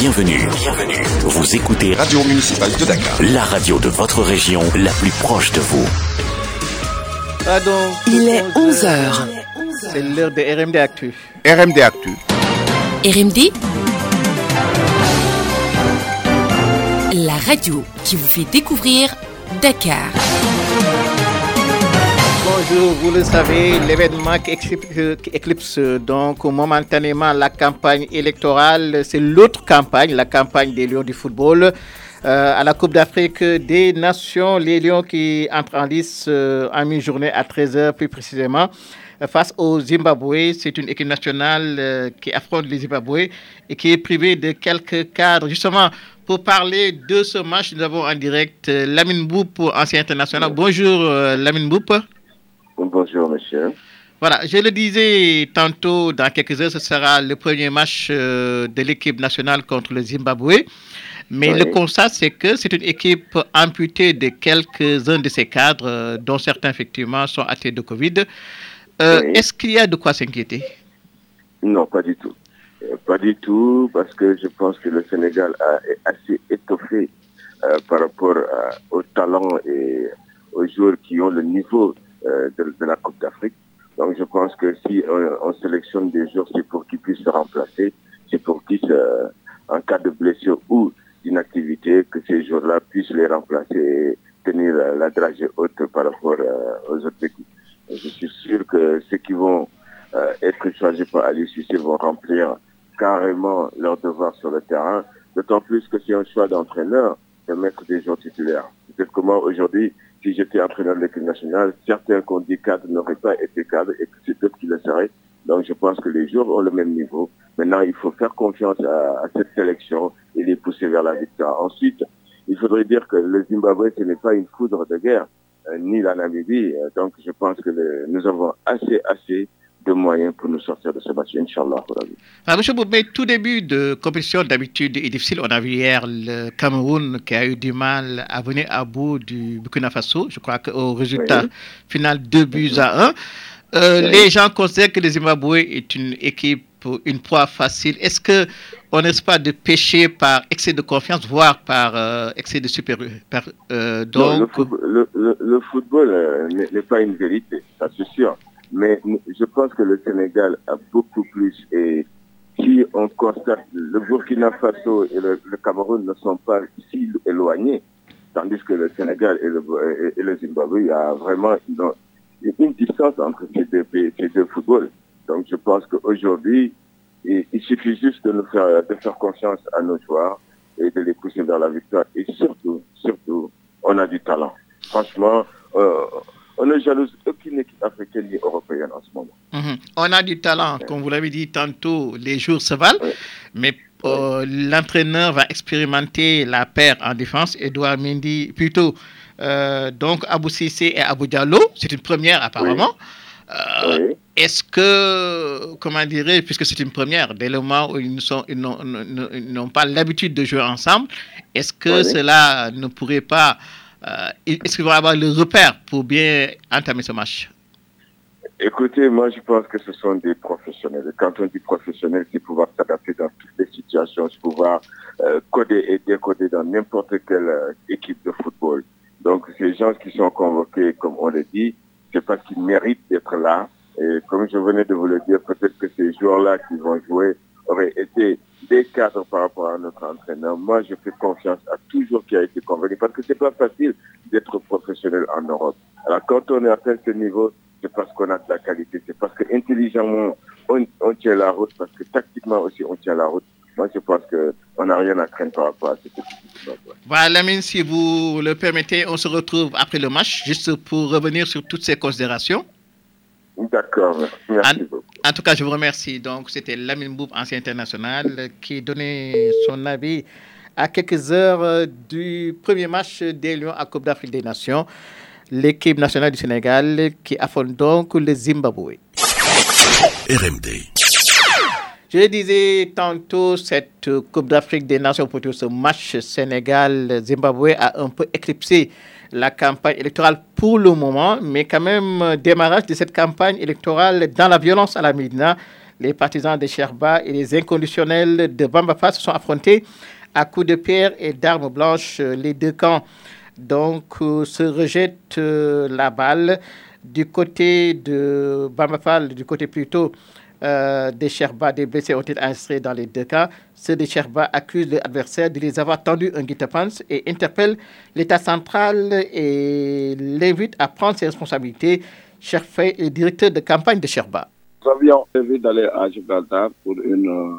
Bienvenue. Bienvenue. Vous écoutez Radio Municipale de Dakar. la radio de votre région la plus proche de vous. Pardon. Il est 11 heures. C'est l'heure de RMD Actu. RMD Actu. RMD La radio qui vous fait découvrir Dakar. Vous le savez, l'événement qui éclipse, qui éclipse donc momentanément la campagne électorale, c'est l'autre campagne, la campagne des Lions du football. Euh, à la Coupe d'Afrique des Nations, les Lions qui entrent en lice euh, en mi-journée à 13h plus précisément euh, face au Zimbabwe. C'est une équipe nationale euh, qui affronte les Zimbabwe et qui est privée de quelques cadres. Justement, pour parler de ce match, nous avons en direct euh, Lamine Boup, ancien international. Bonjour euh, Lamine Boup. Bonjour, monsieur. Voilà, je le disais tantôt, dans quelques heures, ce sera le premier match euh, de l'équipe nationale contre le Zimbabwe. Mais Oui. le constat, c'est que c'est une équipe amputée de quelques-uns de ses cadres, euh, dont certains, effectivement, sont atteints de Covid. Euh, Oui. Est-ce qu'il y a de quoi s'inquiéter? Non, pas du tout. Pas du tout, parce que je pense que le Sénégal a, est assez étoffé par rapport à- au talent et aux joueurs qui ont le niveau de, de la Coupe d'Afrique. Donc je pense que si on, on sélectionne des joueurs, c'est pour qu'ils puissent se remplacer, c'est pour qu'ils, euh, en cas de blessure ou d'inactivité, que ces joueurs-là puissent les remplacer et tenir euh, la dragée haute par rapport euh, aux autres équipes. Je suis sûr que ceux qui vont euh, être choisis par Ali Cissé vont remplir carrément leur devoir sur le terrain, d'autant plus que c'est un choix d'entraîneur de mettre des joueurs titulaires. Peut-être que moi, aujourd'hui, si j'étais entraîneur de l'équipe nationale, certains qu'on dit cadres n'auraient pas été cadres et que c'est d'autres qui le seraient. Donc je pense que les joueurs ont le même niveau. Maintenant, il faut faire confiance à, cette sélection et les pousser vers la victoire. Ensuite, il faudrait dire que le Zimbabwe, ce n'est pas une foudre de guerre, euh, ni la Namibie. Euh, donc je pense que nous avons assez, assez de moyens pour nous sortir de ce match, Inch'Allah. Ah, Monsieur Boubé, tout début de compétition d'habitude est difficile. On a vu hier le Cameroun qui a eu du mal à venir à bout du Burkina Faso. Je crois qu'au résultat Oui. final, 2 buts à 1. Euh, Oui. Les gens considèrent que le Zimbabwe est une équipe, une proie facile. Est-ce que on n'est pas de pécher par excès de confiance, voire par euh, excès de supériorité par, euh, Non, le Donc, football, le, le- le football, euh, n'est pas une vérité, ça c'est sûr. Mais je pense que le Sénégal a beaucoup plus. Et si on constate, le Burkina Faso et le, Cameroun ne sont pas si éloignés, tandis que le Sénégal et le, Zimbabwe, il y a vraiment une, distance entre ces deux, pays- ces deux footballs. Donc je pense qu'aujourd'hui, il, suffit juste de nous faire, confiance à nos joueurs et de les pousser vers la victoire. Et surtout, surtout, on a du talent. Franchement, euh, on ne jalouse aucune équipe africaine ni européenne en ce moment. Mhm. On a du talent, comme vous l'avez dit tantôt, les jours se valent, Ouais. mais euh, l'entraîneur va expérimenter la paire en défense, Edouard Mendy, plutôt euh, donc Abou Sissé et Abou Diallo, c'est une première apparemment. Euh, Oui. Est-ce que, comment dirais puisque c'est une première, dès le moment où ils n'ont ne- ils n'ont pas l'habitude de jouer ensemble, est-ce que Oui. cela ne pourrait pas, euh, est-ce qu'ils vont avoir le repère pour bien entamer ce match? Écoutez, moi je pense que ce sont des professionnels. Quand on dit professionnel, c'est pouvoir s'adapter dans toutes les situations, c'est pouvoir euh, coder et décoder dans n'importe quelle euh, équipe de football. Donc ces gens qui sont convoqués, comme on le dit, c'est parce qu'ils méritent d'être là. Et comme je venais de vous le dire, peut-être que ces joueurs-là qui vont jouer auraient été des cadres par rapport à notre entraîneur. Moi, je fais confiance à tout joueur qui a été convoqué parce que c'est pas facile d'être professionnel en Europe. Alors quand on est atteint ce niveau, c'est parce qu'on a de la qualité, c'est parce que intelligemment on, on tient la route, parce que tactiquement aussi on tient la route. Moi, je pense que on n'a rien à craindre par rapport à cette équipe. Voilà, Lamine, si vous le permettez, on se retrouve après le match, juste pour revenir sur toutes ces considérations. D'accord, merci beaucoup. En tout cas, je vous remercie. Donc, c'était Lamine Boub, ancien international, qui donnait son avis à quelques heures euh, du premier match des Lions à Coupe d'Afrique des Nations. L'équipe nationale du Sénégal qui affronte donc le Zimbabwe. RMD. Je le disais tantôt, cette Coupe d'Afrique des Nations, plutôt ce match Sénégal-Zimbabwe a un peu éclipsé la campagne électorale pour le moment, mais quand même, euh, démarrage de cette campagne électorale dans la violence à la Médina. Les partisans de Sherba et les inconditionnels de Bambafa se sont affrontés à coups de pierre et d'armes blanches. Les deux camps donc se rejettent la balle du côté de Bamafal, du côté plutôt euh, des Sherba, des blessés ont été inscrits dans les deux cas? Ceux des Sherba accusent l'adversaire de les avoir tendu un guet et interpellent l'État central et l'invitent à prendre ses responsabilités. Cherfay est directeur de campagne de Sherba. Nous avions prévu d'aller à Gibraltar pour une euh,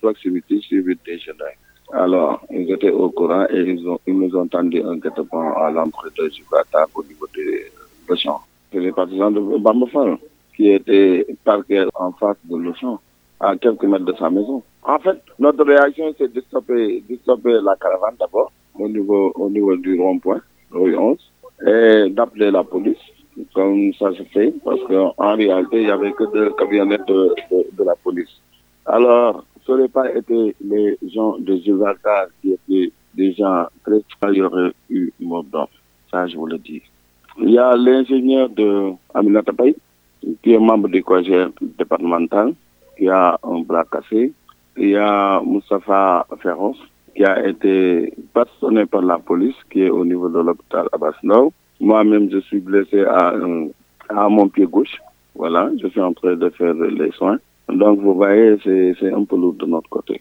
proximité suivie déjeuner. Alors, ils étaient au courant et ils, nous ont tendu un guet à l'entrée de Gibraltar au niveau des champs. C'est les partisans de Bambafal qui était parqué en face de l'Auchan, à quelques mètres de sa maison. En fait, notre réaction, c'est de stopper, de stopper la caravane d'abord, au niveau, au niveau du rond-point, rue 11, et d'appeler la police, comme ça se fait, parce qu'en réalité, il n'y avait que deux camionnettes de, de, la police. Alors, ce n'aurait pas été les gens de Gibraltar qui étaient gens très il y aurait eu mort d'homme. Ça, je vous le dis. Il y a l'ingénieur de Aminata Paye, qui est membre du conseil départemental, qui a un bras cassé. Il y a Moustapha Ferros, qui a été passionné par la police, qui est au niveau de l'hôpital Abbas Moi-même, je suis blessé à, à mon pied gauche. Voilà, je suis en train de faire les soins. Donc, vous voyez, c'est un peu lourd de notre côté.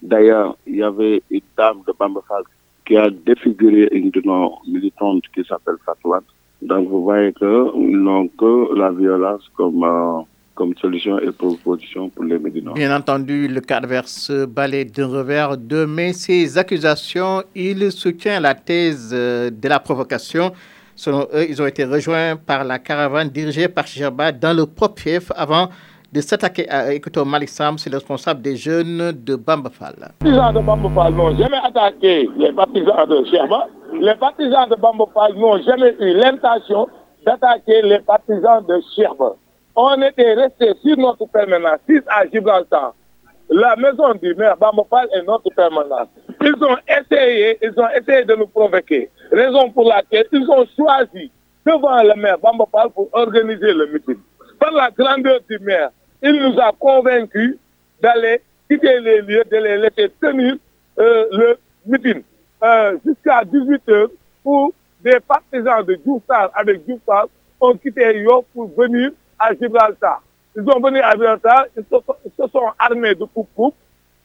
D'ailleurs, il y avait une dame de Bambafal qui a défiguré une de nos militantes qui s'appelle Fatouane. Donc vous voyez qu'ils n'ont que la violence comme, euh, comme solution et proposition pour les Médinois. Bien entendu, le cas adverse balaye d'un revers de mais ces accusations, il soutient la thèse euh, de la provocation. Selon eux, ils ont été rejoints par la caravane dirigée par Chichaba dans le propre fief avant de s'attaquer à Ekoto Malissam, c'est le responsable des jeunes de Bambafal. Les partisans de Bambafal n'ont jamais attaqué les partisans de Chichaba les partisans de Bambopal n'ont jamais eu l'intention d'attaquer les partisans de Cherbourg. On était resté sur notre permanence, 6 à Gibraltar. La maison du maire Bambopal est notre permanence. Ils ont essayé, ils ont essayé de nous provoquer. Raison pour laquelle ils ont choisi devant le maire Bambopal pour organiser le meeting. Par la grandeur du maire, il nous a convaincus d'aller quitter les lieux, de les laisser tenir euh, le meeting. Euh, jusqu'à 18h où des partisans de Djoussar avec Djoussar ont quitté Yo pour venir à Gibraltar. Ils sont venus à Gibraltar, ils se, sont armés de coupe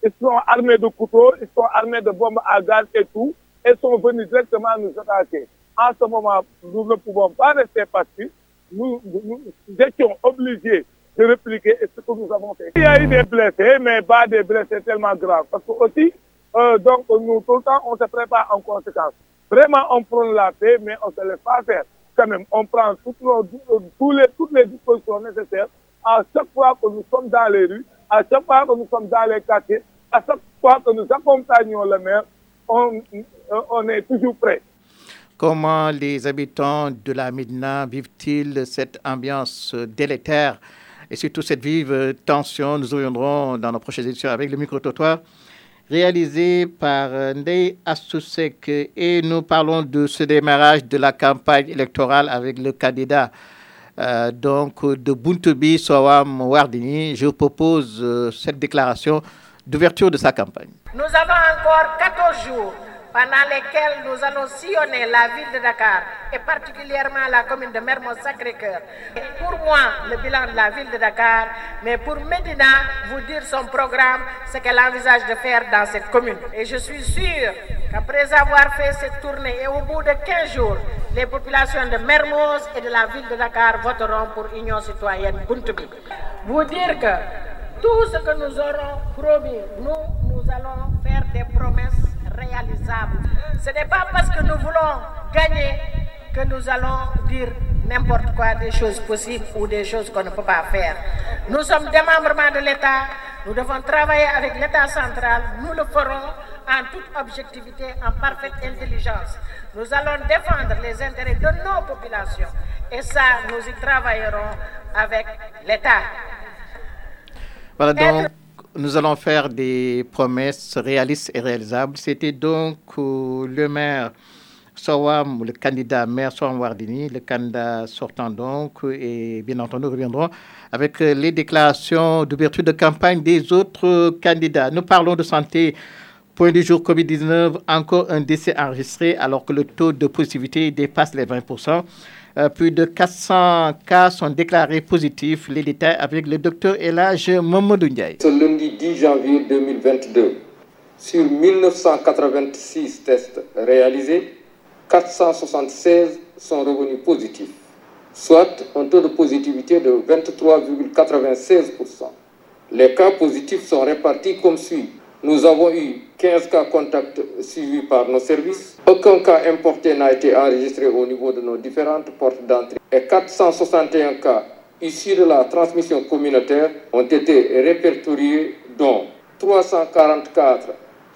ils sont armés de couteaux, ils sont armés de bombes à gaz et tout, et sont venus directement nous attaquer. En ce moment, nous ne pouvons pas rester passifs. Nous, nous, étions obligés de répliquer ce que nous avons fait. Il y a eu des blessés, mais pas des blessés tellement graves. Parce que aussi, euh, donc, nous, on se prépare en conséquence. Vraiment, on prend la paix, mais on ne se laisse pas faire. Quand même, on prend toutes, les, toutes les dispositions nécessaires à chaque fois que nous sommes dans les rues, à chaque fois que nous sommes dans les quartiers, à chaque fois que nous accompagnons le maire, on, on est toujours prêt. Comment les habitants de la Médina vivent-ils cette ambiance délétère? Et surtout cette vive tension Nous reviendrons dans nos prochaines éditions avec le micro-trottoir réalisé par euh, Ndei Assousek et nous parlons de ce démarrage de la campagne électorale avec le candidat euh, donc de Buntubi Sowam Wardini. Je propose euh, cette déclaration d'ouverture de sa campagne. Nous avons encore 14 jours pendant lesquels nous allons sillonner la ville de Dakar et particulièrement la commune de Mermoz-Sacré-Cœur. Pour moi, le bilan de la ville de Dakar, mais pour Medina, vous dire son programme, ce qu'elle envisage de faire dans cette commune. Et je suis sûr qu'après avoir fait cette tournée et au bout de 15 jours, les populations de Mermoz et de la ville de Dakar voteront pour Union citoyenne Buntubi. Vous dire que tout ce que nous aurons promis, nous, réalisable. Ce n'est pas parce que nous voulons gagner que nous allons dire n'importe quoi des choses possibles ou des choses qu'on ne peut pas faire. Nous sommes des membres de l'État, nous devons travailler avec l'État central, nous le ferons en toute objectivité, en parfaite intelligence. Nous allons défendre les intérêts de nos populations et ça, nous y travaillerons avec l'État. Voilà donc nous allons faire des promesses réalistes et réalisables. C'était donc euh, le maire Sawam, le candidat maire Sawam Wardini, le candidat sortant donc, et bien entendu, nous reviendrons avec les déclarations d'ouverture de campagne des autres candidats. Nous parlons de santé. Point du jour Covid-19, encore un décès enregistré alors que le taux de positivité dépasse les 20%. Euh, plus de 400 cas sont déclarés positifs. Les détails avec le docteur Elage Momodou Ndiaye. Ce lundi 10 janvier 2022, sur 1986 tests réalisés, 476 sont revenus positifs, soit un taux de positivité de 23,96%. Les cas positifs sont répartis comme suit. Nous avons eu 15 cas contacts suivis par nos services. Aucun cas importé n'a été enregistré au niveau de nos différentes portes d'entrée. Et 461 cas issus de la transmission communautaire ont été répertoriés, dont 344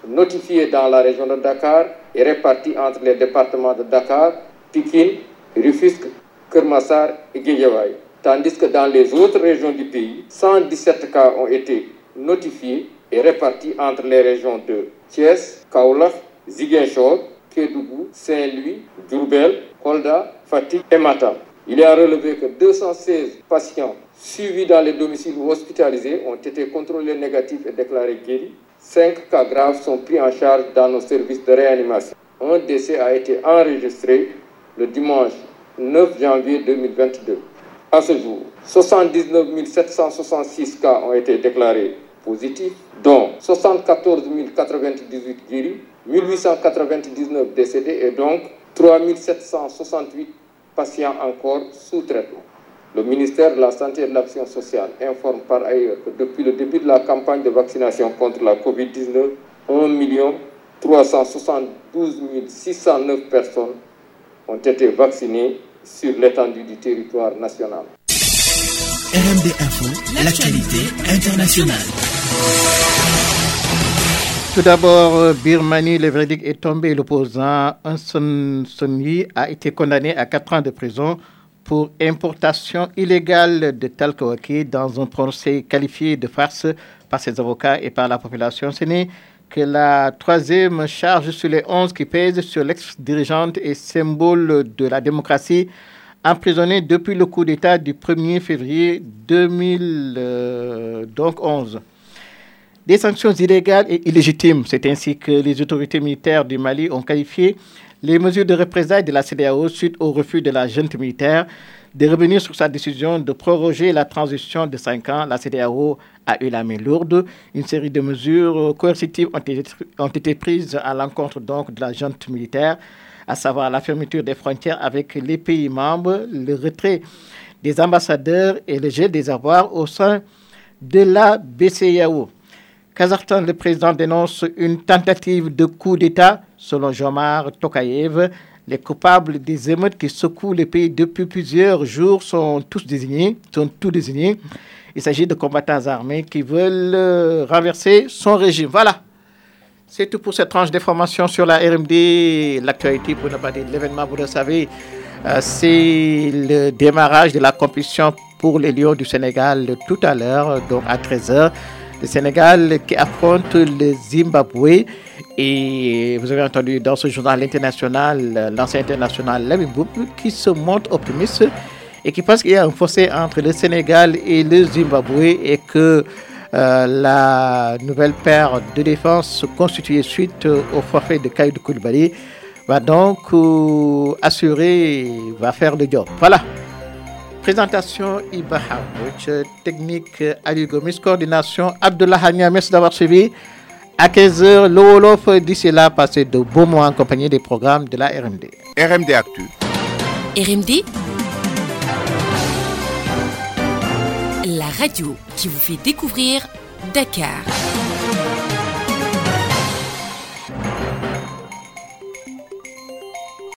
notifiés dans la région de Dakar et répartis entre les départements de Dakar, Pikine, Rufisque, Kermassar et Guédiawaye. Tandis que dans les autres régions du pays, 117 cas ont été notifiés et répartis entre les régions de Thiès, Kaolach, Ziguinchor, Kédougou, Saint-Louis, Djourbel, Kolda, Fatih et Matam. Il est à relever que 216 patients suivis dans les domiciles hospitalisés ont été contrôlés négatifs et déclarés guéris. Cinq cas graves sont pris en charge dans nos services de réanimation. Un décès a été enregistré le dimanche 9 janvier 2022. À ce jour, 79 766 cas ont été déclarés positifs, dont 74 098 guéris, 1899 décédés et donc 3 768 patients encore sous traitement. Le ministère de la Santé et de l'Action sociale informe par ailleurs que depuis le début de la campagne de vaccination contre la COVID-19, 1 372 609 personnes ont été vaccinées sur l'étendue du territoire national. RMD Info, l'actualité internationale. Tout d'abord, Birmanie, le verdict est tombé. L'opposant Anson Sonyi a été condamné à 4 ans de prison pour importation illégale de talc dans un procès qualifié de farce par ses avocats et par la population. Ce n'est que la troisième charge sur les 11 qui pèsent sur l'ex-dirigeante et symbole de la démocratie emprisonnée depuis le coup d'État du 1er février 2011. Des sanctions illégales et illégitimes, c'est ainsi que les autorités militaires du Mali ont qualifié les mesures de représailles de la CDAO suite au refus de la junte militaire de revenir sur sa décision de proroger la transition de 5 ans. La CDAO a eu la main lourde. Une série de mesures coercitives ont été, ont été prises à l'encontre donc de la junte militaire, à savoir la fermeture des frontières avec les pays membres, le retrait des ambassadeurs et le gel des avoirs au sein de la BCAO. Le président dénonce une tentative de coup d'État, selon Jomar Tokayev. Les coupables des émeutes qui secouent le pays depuis plusieurs jours sont tous désignés, sont tous désignés. Il s'agit de combattants armés qui veulent renverser son régime. Voilà. C'est tout pour cette tranche d'information sur la RMD, l'actualité pour ne l'événement, vous le savez. C'est le démarrage de la compétition pour les Lions du Sénégal tout à l'heure, donc à 13h le Sénégal qui affronte le Zimbabwe. Et vous avez entendu dans ce journal international, l'ancien international Lamine qui se montre optimiste et qui pense qu'il y a un fossé entre le Sénégal et le Zimbabwe et que euh, la nouvelle paire de défense constituée suite au forfait de Kaïd Koulibaly va donc euh, assurer, va faire le job. Voilà. Présentation Iba Hamouch, technique Ali Gomis, coordination Abdullah Hania. Merci d'avoir suivi. À 15h, le Wolof, d'ici là, passez de beaux mois en compagnie des programmes de la RMD. RMD Actu. RMD La radio qui vous fait découvrir Dakar.